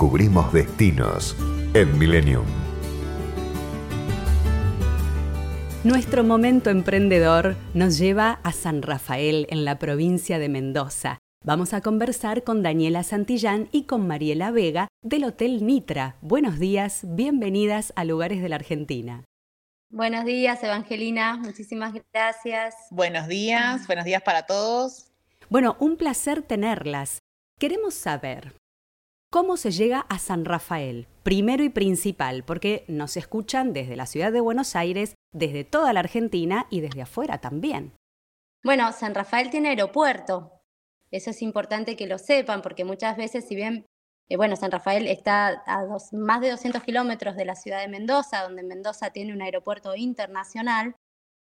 Descubrimos destinos en Millennium. Nuestro momento emprendedor nos lleva a San Rafael, en la provincia de Mendoza. Vamos a conversar con Daniela Santillán y con Mariela Vega del Hotel Nitra. Buenos días, bienvenidas a Lugares de la Argentina. Buenos días, Evangelina. Muchísimas gracias. Buenos días, buenos días para todos. Bueno, un placer tenerlas. Queremos saber, ¿Cómo se llega a San Rafael? Primero y principal, porque nos escuchan desde la ciudad de Buenos Aires, desde toda la Argentina y desde afuera también. Bueno, San Rafael tiene aeropuerto. Eso es importante que lo sepan, porque muchas veces, si bien, eh, bueno, San Rafael está a más de 200 kilómetros de la ciudad de Mendoza, donde Mendoza tiene un aeropuerto internacional,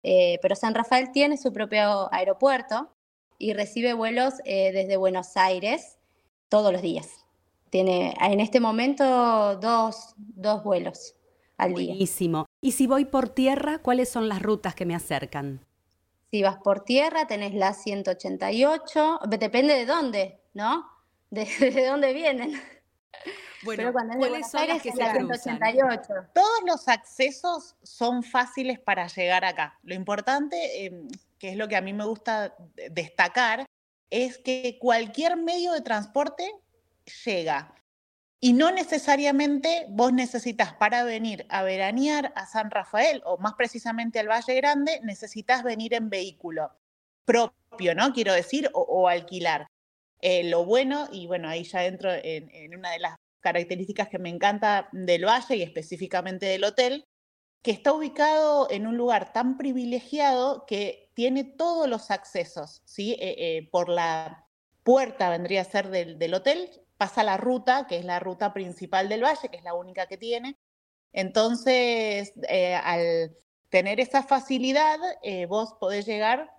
eh, pero San Rafael tiene su propio aeropuerto y recibe vuelos eh, desde Buenos Aires todos los días. Tiene en este momento dos, dos vuelos al día. Buenísimo. Y si voy por tierra, ¿cuáles son las rutas que me acercan? Si vas por tierra, tenés la 188, depende de dónde, ¿no? De, dónde vienen. Bueno, ¿cuáles son las que se 188. Todos los accesos son fáciles para llegar acá. Lo importante, em, que es lo que a mí me gusta destacar, es que cualquier medio de transporte llega. Y no necesariamente vos necesitas para venir a veranear a San Rafael o más precisamente al Valle Grande, necesitas venir en vehículo propio, ¿no? Quiero decir, o, alquilar. Eh, lo bueno, y bueno, ahí ya entro en, una de las características que me encanta del Valle y específicamente del hotel, que está ubicado en un lugar tan privilegiado que tiene todos los accesos, ¿sí? Eh, eh, por la puerta vendría a ser del, del hotel, pasa la ruta, que es la ruta principal del valle, que es la única que tiene. Entonces, eh, al tener esa facilidad, eh, vos podés llegar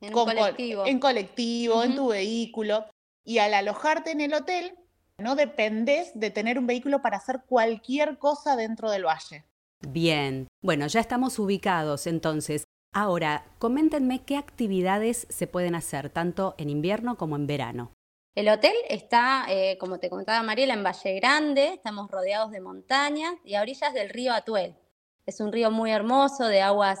en colectivo, en, colectivo en tu vehículo, y al alojarte en el hotel, no dependes de tener un vehículo para hacer cualquier cosa dentro del valle. Bien, bueno, ya estamos ubicados entonces. Ahora, coméntenme qué actividades se pueden hacer tanto en invierno como en verano. El hotel está, eh, como te contaba Mariela, en Valle Grande, estamos rodeados de montañas y a orillas del río Atuel. Es un río muy hermoso, de aguas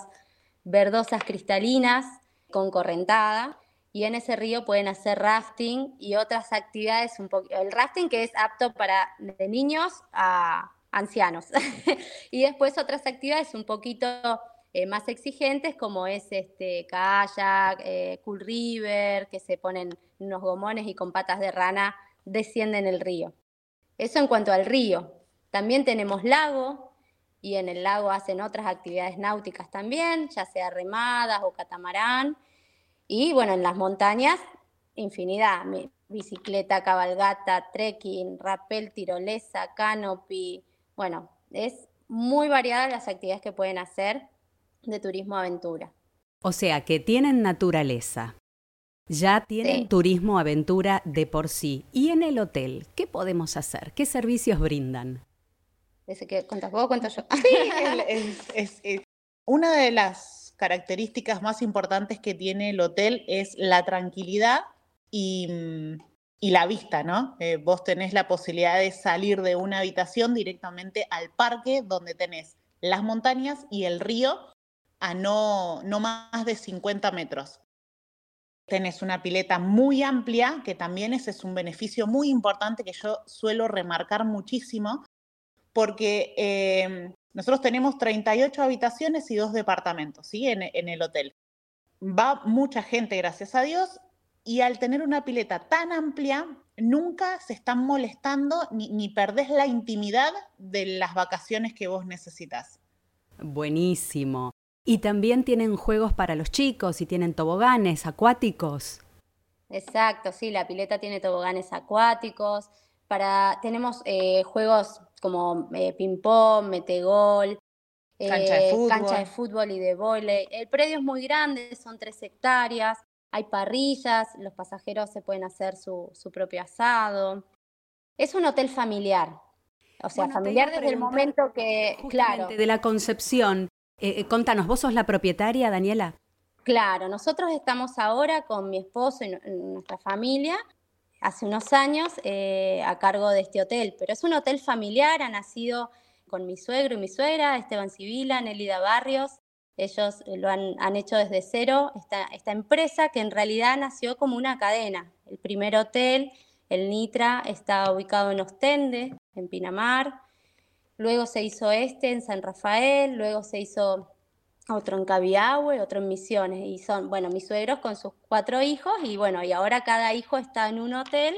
verdosas cristalinas, con correntada, y en ese río pueden hacer rafting y otras actividades, un el rafting que es apto para de niños a ancianos, y después otras actividades un poquito eh, más exigentes como es este kayak, eh, cool river, que se ponen unos gomones y con patas de rana descienden el río. Eso en cuanto al río. También tenemos lago y en el lago hacen otras actividades náuticas también, ya sea remadas o catamarán. Y bueno, en las montañas, infinidad, bicicleta, cabalgata, trekking, rappel, tirolesa, canopy. Bueno, es muy variada las actividades que pueden hacer de turismo aventura. O sea, que tienen naturaleza. Ya tienen turismo aventura de por sí. ¿Y en el hotel qué podemos hacer? ¿Qué servicios brindan? Ese que cuentas vos, cuento yo. Sí, una de las características más importantes que tiene el hotel es la tranquilidad y, la vista, ¿no? Eh, vos tenés la posibilidad de salir de una habitación directamente al parque donde tenés las montañas y el río a no, no más de 50 metros. Tenés una pileta muy amplia, que también ese es un beneficio muy importante que yo suelo remarcar muchísimo, porque em, nosotros tenemos 38 habitaciones y dos departamentos ¿sí? en, el hotel. Va mucha gente, gracias a Dios, y al tener una pileta tan amplia, nunca se están molestando ni, ni perdés la intimidad de las vacaciones que vos necesitas. Buenísimo. Y también tienen juegos para los chicos y tienen toboganes acuáticos. Exacto, sí, la pileta tiene toboganes acuáticos. Para, tenemos eh, juegos como eh, ping-pong, metegol, Cancha de eh, fútbol. cancha de fútbol y de vóley. El predio es muy grande, son tres hectáreas, hay parrillas, los pasajeros se pueden hacer su, su propio asado. Es un hotel familiar, o sea, Bueno, familiar desde el momento que, claro, de la concepción. Eh, eh, contanos, ¿vos sos la propietaria, Daniela? Claro, nosotros estamos ahora con mi esposo y nu- nuestra familia, hace unos años, eh, a cargo de este hotel, pero es un hotel familiar, ha nacido con mi suegro y mi suegra, Esteban Civila, Nelida Barrios, ellos eh, lo han, han hecho desde cero, esta, esta empresa que en realidad nació como una cadena. El primer hotel, el Nitra, está ubicado en Ostende, en Pinamar, luego se hizo este en San Rafael, luego se hizo otro en Cabiahue, otro en Misiones. Y son, bueno, mis suegros con sus cuatro hijos y bueno, y ahora cada hijo está en un hotel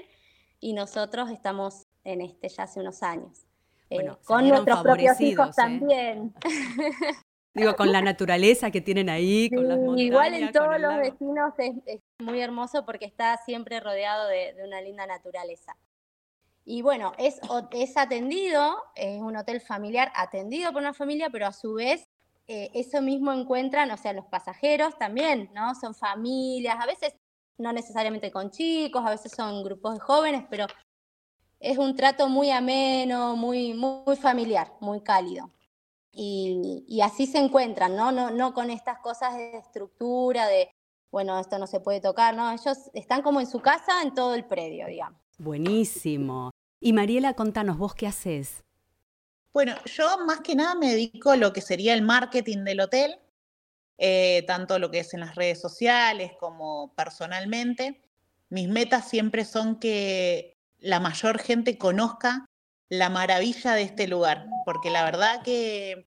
y nosotros estamos en este ya hace unos años. Eh, con nuestros propios hijos ¿eh? también. Digo, con la naturaleza que tienen ahí, con las montañas. igual en todos los vecinos es, es muy hermoso porque está siempre rodeado de, de una linda naturaleza. Y bueno, es, atendido, es un hotel familiar atendido por una familia, pero a su vez eh, eso mismo encuentran, o sea, los pasajeros también, ¿no? Son familias, a veces no necesariamente con chicos, a veces son grupos de jóvenes, pero es un trato muy ameno, muy, muy familiar, muy cálido. Y, y así se encuentran, ¿no? ¿no? No con estas cosas de estructura, de, bueno, esto no se puede tocar, ¿no? Ellos están como en su casa en todo el predio, digamos. Buenísimo. Y Mariela, contanos, ¿vos qué haces? Bueno, yo más que nada me dedico a lo que sería el marketing del hotel, eh, tanto lo que es en las redes sociales como personalmente. Mis metas siempre son que la mayor gente conozca la maravilla de este lugar, porque la verdad que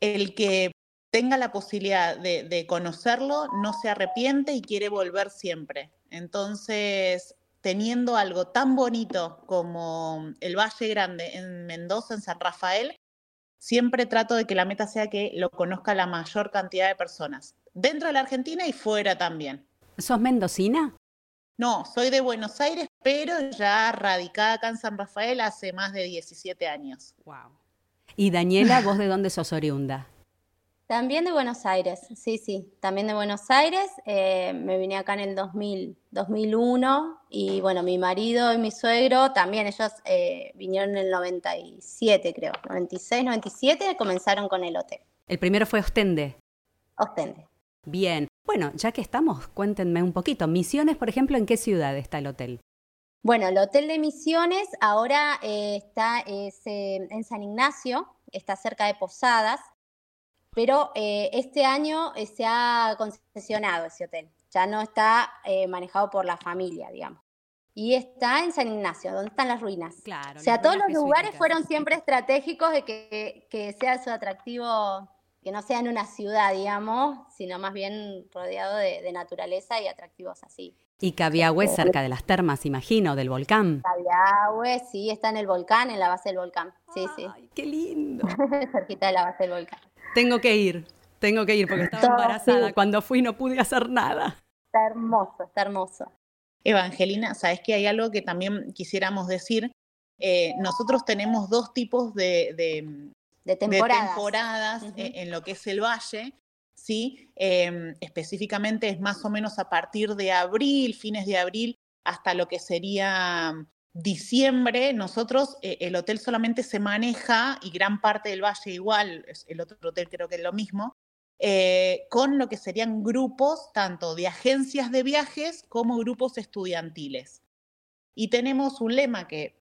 el que tenga la posibilidad de, de conocerlo no se arrepiente y quiere volver siempre. Entonces, teniendo algo tan bonito como el Valle Grande en Mendoza, en San Rafael, siempre trato de que la meta sea que lo conozca la mayor cantidad de personas, dentro de la Argentina y fuera también. ¿Sos mendocina? No, soy de Buenos Aires, pero ya radicada acá en San Rafael hace más de 17 años. Wow. Y Daniela, ¿vos de dónde sos oriunda? También de Buenos Aires, sí, sí, también de Buenos Aires. eh, me vine acá en el 2000, 2001 y bueno, mi marido y mi suegro también, ellos eh, vinieron en el 97, creo, 96, 97, comenzaron con el hotel, El primero fue Ostende. Ostende. Bien. Bueno, ya que estamos, cuéntenme un poquito. Misiones, por ejemplo, ¿en qué ciudad está el hotel? Bueno, el Hotel de Misiones ahora eh, está es, en San Ignacio, está cerca de Posadas, pero eh, este año eh, se ha concesionado ese hotel, ya no está eh, manejado por la familia, digamos. Y está en San Ignacio, donde están las ruinas. Claro. O sea, todos los lugares fueron siempre estratégicos de que, que sea su atractivo, que no sea en una ciudad, digamos, sino más bien rodeado de, de naturaleza y atractivos así. Y Cabiahue cerca de las termas, imagino, del volcán. Cabiahue, sí, está en el volcán, en la base del volcán. Sí, sí, Ay, qué lindo. cerquita de la base del volcán. Tengo que ir, tengo que ir porque estaba Todo, embarazada. sí. Cuando fui no pude hacer nada. Está hermoso, está hermoso. Evangelina, sabes que hay algo que también quisiéramos decir. Eh, nosotros tenemos dos tipos de, de- De de temporadas. eh, en lo que es el valle, ¿sí? Eh, específicamente es más o menos a partir de abril, fines de abril, hasta lo que sería diciembre. Nosotros, eh, el hotel solamente se maneja, y gran parte del valle igual, el otro hotel creo que es lo mismo, eh, con lo que serían grupos tanto de agencias de viajes como grupos estudiantiles. Y tenemos un lema que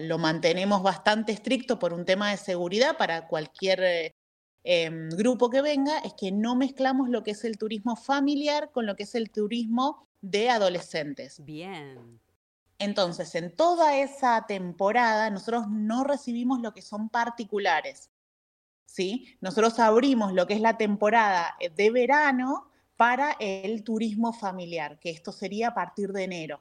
lo mantenemos bastante estricto por un tema de seguridad para cualquier eh, em, grupo que venga, es que no mezclamos lo que es el turismo familiar con lo que es el turismo de adolescentes. Bien. Entonces, en toda esa temporada, nosotros no recibimos lo que son particulares. ¿sí? Nosotros abrimos lo que es la temporada eh, de verano para el turismo familiar, que esto sería a partir de enero.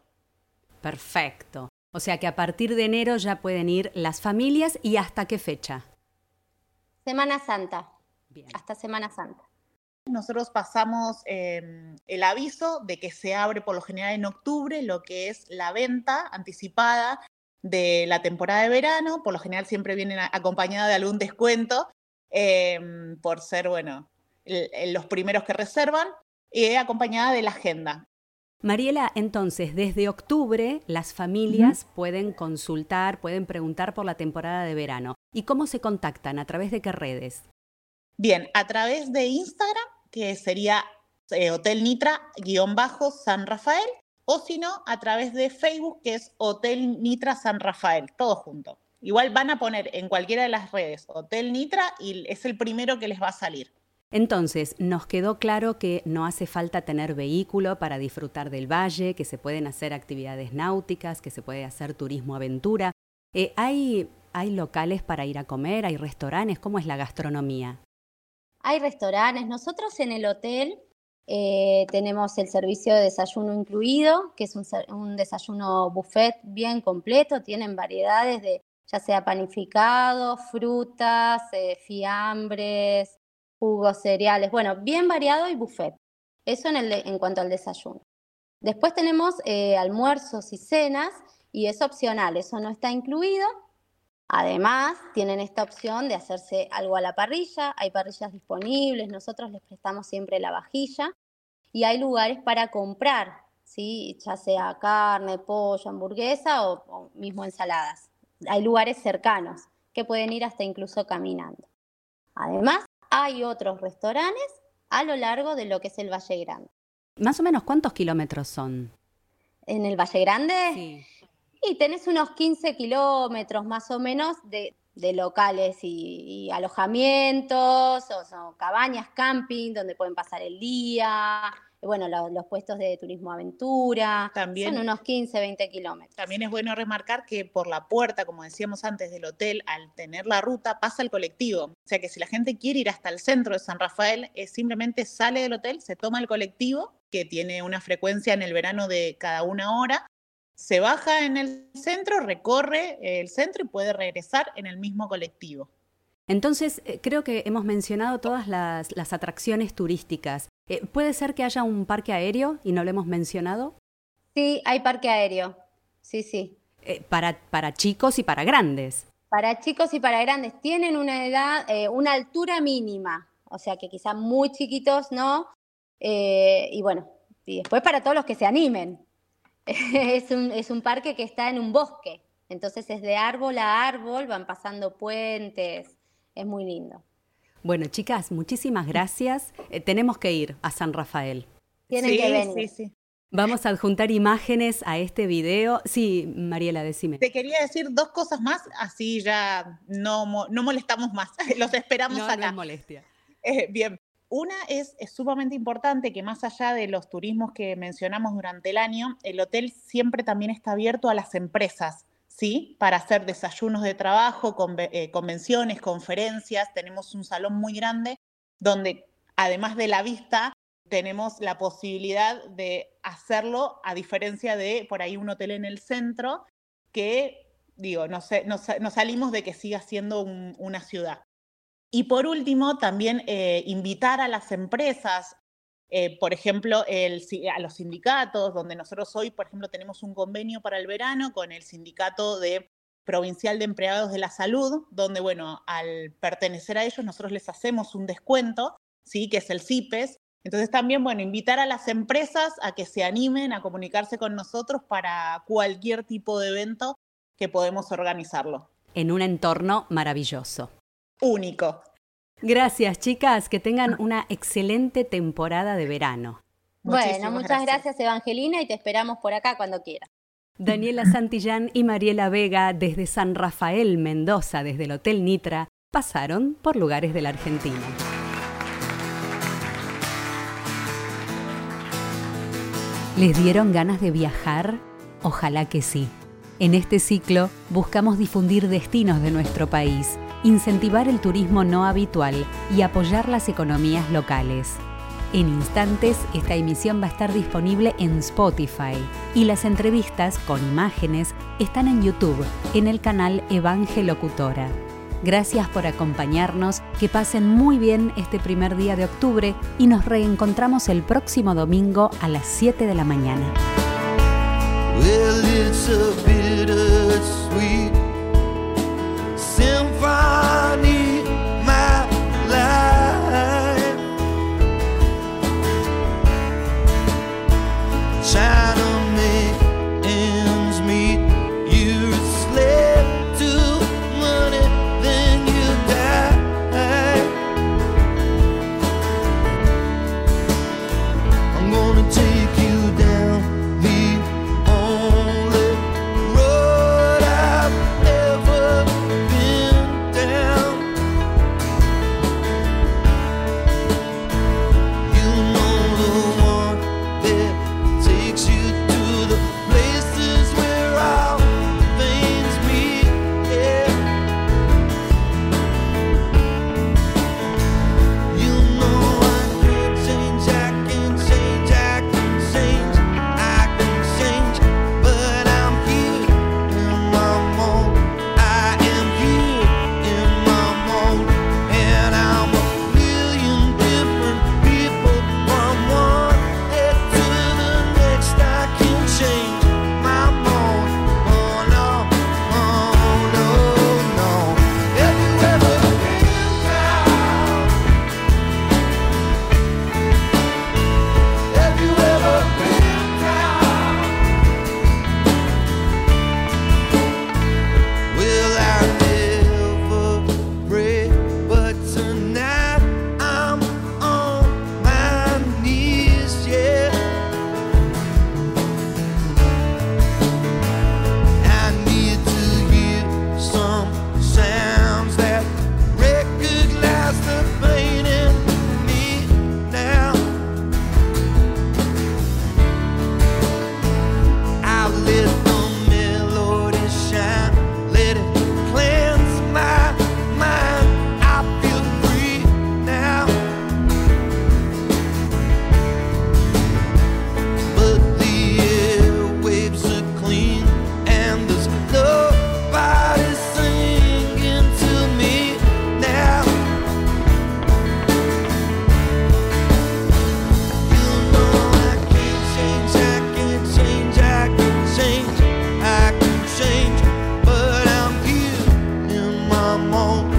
Perfecto. O sea que a partir de enero ya pueden ir las familias y hasta qué fecha. Semana Santa. hasta Semana Santa. Nosotros pasamos em, el aviso de que se abre por lo general en octubre lo que es la venta anticipada de la temporada de verano. Por lo general siempre vienen acompañada de algún descuento em, por ser, bueno, los primeros que reservan y acompañada de la agenda. Mariela, entonces, desde octubre las familias pueden consultar, pueden preguntar por la temporada de verano. ¿Y cómo se contactan? ¿A través de qué redes? Bien, a través de Instagram, que sería eh, Hotel Nitra-San Rafael, o si no, a través de Facebook, que es Hotel Nitra San Rafael, todo junto. Igual van a poner en cualquiera de las redes Hotel Nitra y es el primero que les va a salir. Entonces, nos quedó claro que no hace falta tener vehículo para disfrutar del valle, que se pueden hacer actividades náuticas, que se puede hacer turismo aventura. Eh, ¿hay, ¿Hay locales para ir a comer? ¿Hay restaurantes? ¿Cómo es la gastronomía? Hay restaurantes. Nosotros en el hotel eh, tenemos el servicio de desayuno incluido, que es un, desayuno buffet bien completo. Tienen variedades de ya sea panificado, frutas, eh, fiambres, jugos, cereales, bueno, bien variado y buffet. Eso en, el en cuanto al desayuno. Después tenemos eh, almuerzos y cenas y es opcional, eso no está incluido. Además, tienen esta opción de hacerse algo a la parrilla, hay parrillas disponibles, nosotros les prestamos siempre la vajilla y hay lugares para comprar, ¿sí? ya sea carne, pollo, hamburguesa o, o mismo ensaladas. Hay lugares cercanos que pueden ir hasta incluso caminando. Además, hay otros restaurantes a lo largo de lo que es el Valle Grande. Más o menos, ¿cuántos kilómetros son? ¿En el Valle Grande? Sí. Y tenés unos 15 kilómetros más o menos de, locales y, alojamientos, o, cabañas, camping, donde pueden pasar el día, bueno, los, puestos de turismo aventura, también, son unos 15, 20 kilómetros. También es bueno remarcar que por la puerta, como decíamos antes del hotel, al tener la ruta, pasa el colectivo. O sea que si la gente quiere ir hasta el centro de San Rafael, es simplemente sale del hotel, se toma el colectivo, que tiene una frecuencia en el verano de cada una hora, se baja en el centro, recorre el centro y puede regresar en el mismo colectivo. Entonces, eh, creo que hemos mencionado todas las, las atracciones turísticas. Eh, ¿Puede ser que haya un parque aéreo y no lo hemos mencionado? Sí, hay parque aéreo. Sí, sí. Eh, para, para chicos y para grandes. Para chicos y para grandes. Tienen una edad, eh, una altura mínima. O sea que quizás muy chiquitos no. y bueno, y después para todos los que se animen. es, un, es un parque que está en un bosque. Entonces es de árbol a árbol, van pasando puentes. Es muy lindo. Bueno, chicas, muchísimas gracias. Eh, tenemos que ir a San Rafael. Tienen que venir. Sí, sí. Vamos a adjuntar imágenes a este video. Sí, Mariela, decime. Te quería decir dos cosas más, así ya no, no molestamos más. Los esperamos no, acá. No es molestia. Eh, bien. Una es, es, sumamente importante que más allá de los turismos que mencionamos durante el año, el hotel siempre también está abierto a las empresas. ¿sí? Para hacer desayunos de trabajo, eh, convenciones, conferencias. Tenemos un salón muy grande donde, además de la vista, tenemos la posibilidad de hacerlo, a diferencia de por ahí un hotel en el centro, que, digo, nos, salimos de que siga siendo una ciudad. Y por último, también eh, invitar a las empresas eh, por ejemplo, a los sindicatos, donde nosotros hoy, por ejemplo, tenemos un convenio para el verano con el sindicato de provincial de empleados de la salud, donde, bueno, al pertenecer a ellos, nosotros les hacemos un descuento, ¿sí? Que es el CIPES. Entonces también, bueno, invitar a las empresas a que se animen a comunicarse con nosotros para cualquier tipo de evento que podemos organizarlo. En un entorno maravilloso. Único. Gracias, chicas. Que tengan una excelente temporada de verano. bueno, muchas gracias. Evangelina, y te esperamos por acá cuando quieras. Daniela Santillán y Mariela Vega desde San Rafael, Mendoza, desde el Hotel Nitra, pasaron por lugares de la Argentina. ¿Les dieron ganas de viajar? Ojalá que sí. En este ciclo buscamos difundir destinos de nuestro país incentivar el turismo no habitual y apoyar las economías locales. En instantes, esta emisión va a estar disponible en Spotify y las entrevistas con imágenes están en YouTube, en el canal Evangelocutora. Gracias por acompañarnos, que pasen muy bien este primer día de octubre y nos reencontramos el próximo domingo a las 7 de la mañana. Symphony home.